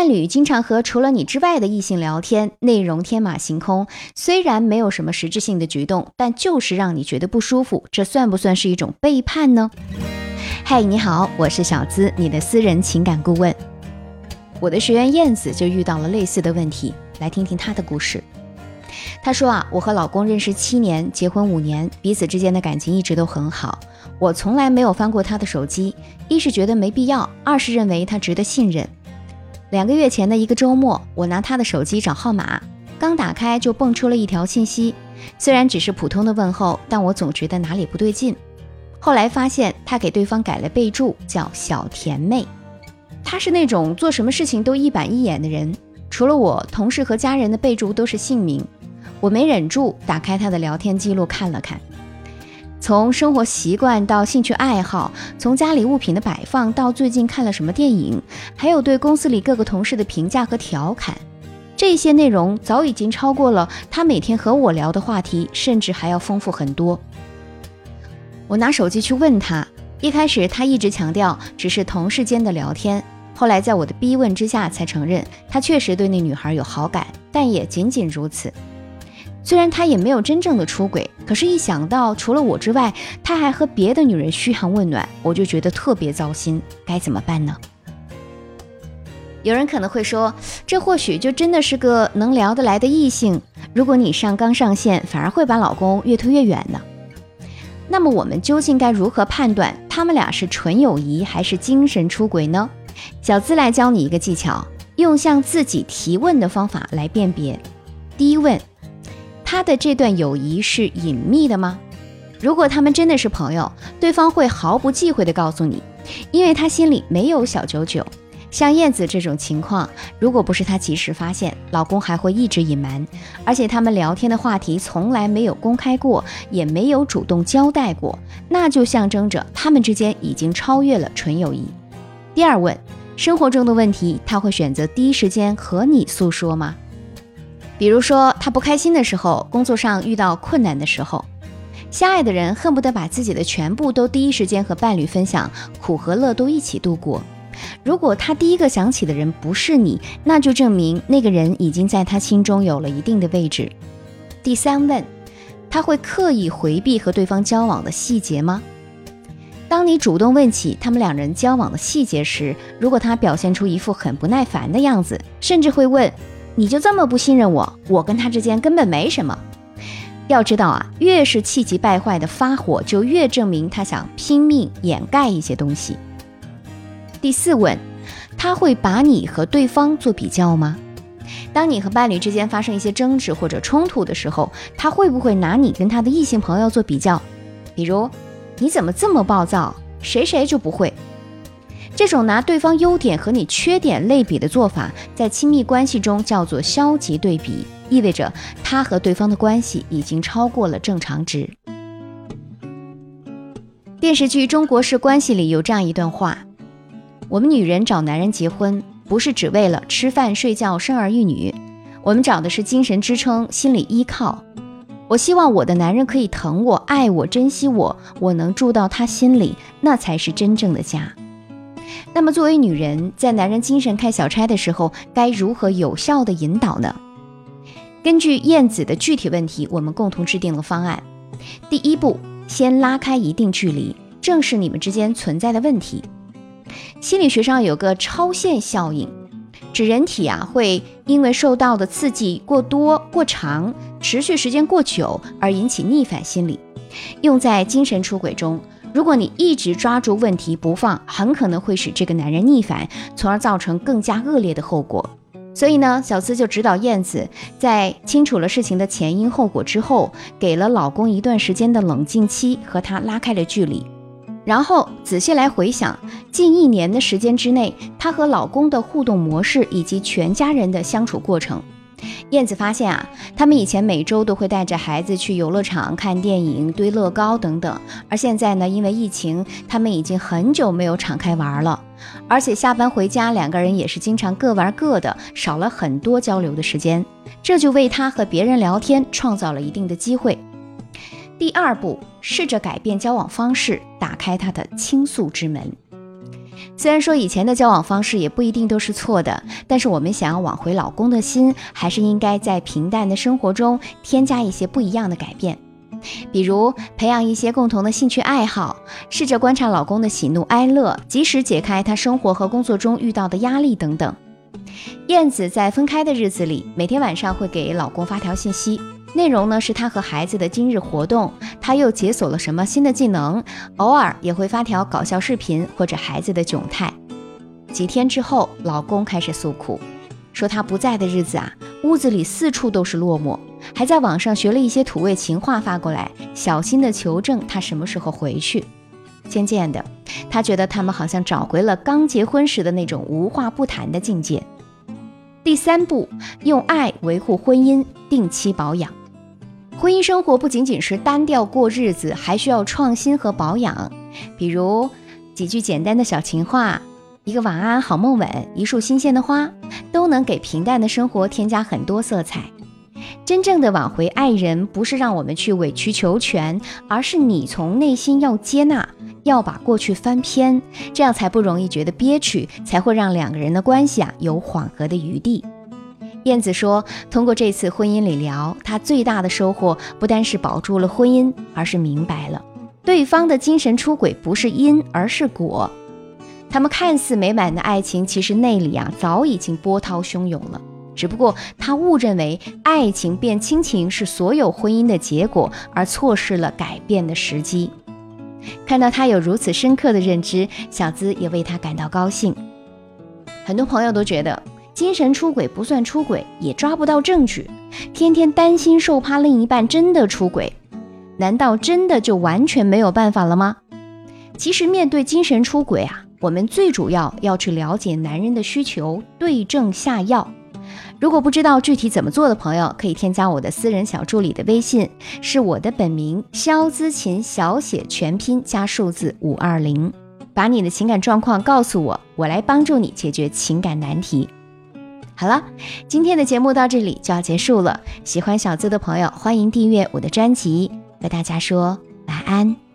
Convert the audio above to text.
伴侣经常和除了你之外的异性聊天，内容天马行空，虽然没有什么实质性的举动，但就是让你觉得不舒服，这算不算是一种背叛呢？嗨，你好，我是小资，你的私人情感顾问。我的学员燕子就遇到了类似的问题，来听听她的故事。她说啊，我和老公认识七年，结婚五年，彼此之间的感情一直都很好。我从来没有翻过他的手机，一是觉得没必要，二是认为他值得信任。两个月前的一个周末，我拿他的手机找号码，刚打开就蹦出了一条信息。虽然只是普通的问候，但我总觉得哪里不对劲。后来发现他给对方改了备注，叫“小甜妹”。他是那种做什么事情都一板一眼的人，除了我，同事和家人的备注都是姓名。我没忍住，打开他的聊天记录看了看。从生活习惯到兴趣爱好，从家里物品的摆放到最近看了什么电影，还有对公司里各个同事的评价和调侃，这些内容早已经超过了他每天和我聊的话题，甚至还要丰富很多。我拿手机去问他，一开始他一直强调只是同事间的聊天，后来在我的逼问之下才承认他确实对那女孩有好感，但也仅仅如此。虽然他也没有真正的出轨，可是，一想到除了我之外，他还和别的女人嘘寒问暖，我就觉得特别糟心。该怎么办呢？有人可能会说，这或许就真的是个能聊得来的异性。如果你上纲上线，反而会把老公越推越远呢？那么，我们究竟该如何判断他们俩是纯友谊还是精神出轨呢？小资来教你一个技巧，用向自己提问的方法来辨别。第一问。他的这段友谊是隐秘的吗？如果他们真的是朋友，对方会毫不忌讳地告诉你，因为他心里没有小九九。像燕子这种情况，如果不是她及时发现，老公还会一直隐瞒，而且他们聊天的话题从来没有公开过，也没有主动交代过，那就象征着他们之间已经超越了纯友谊。第二问，生活中的问题，他会选择第一时间和你诉说吗？比如说，他不开心的时候，工作上遇到困难的时候，相爱的人恨不得把自己的全部都第一时间和伴侣分享，苦和乐都一起度过。如果他第一个想起的人不是你，那就证明那个人已经在他心中有了一定的位置。第三问，他会刻意回避和对方交往的细节吗？当你主动问起他们两人交往的细节时，如果他表现出一副很不耐烦的样子，甚至会问。你就这么不信任我？我跟他之间根本没什么。要知道啊，越是气急败坏的发火，就越证明他想拼命掩盖一些东西。第四问，他会把你和对方做比较吗？当你和伴侣之间发生一些争执或者冲突的时候，他会不会拿你跟他的异性朋友做比较？比如，你怎么这么暴躁？谁谁就不会？这种拿对方优点和你缺点类比的做法，在亲密关系中叫做消极对比，意味着他和对方的关系已经超过了正常值。电视剧《中国式关系》里有这样一段话：我们女人找男人结婚，不是只为了吃饭、睡觉、生儿育女，我们找的是精神支撑、心理依靠。我希望我的男人可以疼我、爱我、珍惜我，我能住到他心里，那才是真正的家。那么，作为女人，在男人精神开小差的时候，该如何有效的引导呢？根据燕子的具体问题，我们共同制定了方案。第一步，先拉开一定距离，正视你们之间存在的问题。心理学上有个超限效应，指人体啊会因为受到的刺激过多、过长、持续时间过久而引起逆反心理，用在精神出轨中。如果你一直抓住问题不放，很可能会使这个男人逆反，从而造成更加恶劣的后果。所以呢，小资就指导燕子，在清楚了事情的前因后果之后，给了老公一段时间的冷静期，和他拉开了距离，然后仔细来回想近一年的时间之内，她和老公的互动模式以及全家人的相处过程。燕子发现啊，他们以前每周都会带着孩子去游乐场看电影、堆乐高等等，而现在呢，因为疫情，他们已经很久没有敞开玩了。而且下班回家，两个人也是经常各玩各的，少了很多交流的时间，这就为他和别人聊天创造了一定的机会。第二步，试着改变交往方式，打开他的倾诉之门。虽然说以前的交往方式也不一定都是错的，但是我们想要挽回老公的心，还是应该在平淡的生活中添加一些不一样的改变，比如培养一些共同的兴趣爱好，试着观察老公的喜怒哀乐，及时解开他生活和工作中遇到的压力等等。燕子在分开的日子里，每天晚上会给老公发条信息。内容呢是她和孩子的今日活动，她又解锁了什么新的技能？偶尔也会发条搞笑视频或者孩子的窘态。几天之后，老公开始诉苦，说他不在的日子啊，屋子里四处都是落寞，还在网上学了一些土味情话发过来，小心的求证他什么时候回去。渐渐的，他觉得他们好像找回了刚结婚时的那种无话不谈的境界。第三步，用爱维护婚姻，定期保养。婚姻生活不仅仅是单调过日子，还需要创新和保养。比如几句简单的小情话，一个晚安好梦吻，一束新鲜的花，都能给平淡的生活添加很多色彩。真正的挽回爱人，不是让我们去委曲求全，而是你从内心要接纳，要把过去翻篇，这样才不容易觉得憋屈，才会让两个人的关系啊有缓和的余地。燕子说：“通过这次婚姻理疗，她最大的收获不单是保住了婚姻，而是明白了对方的精神出轨不是因，而是果。他们看似美满的爱情，其实内里啊早已经波涛汹涌了。只不过他误认为爱情变亲情是所有婚姻的结果，而错失了改变的时机。看到他有如此深刻的认知，小资也为他感到高兴。很多朋友都觉得。”精神出轨不算出轨，也抓不到证据，天天担心受怕另一半真的出轨，难道真的就完全没有办法了吗？其实面对精神出轨啊，我们最主要要去了解男人的需求，对症下药。如果不知道具体怎么做的朋友，可以添加我的私人小助理的微信，是我的本名肖姿琴小写全拼加数字五二零，把你的情感状况告诉我，我来帮助你解决情感难题。好了，今天的节目到这里就要结束了。喜欢小资的朋友，欢迎订阅我的专辑。和大家说晚安。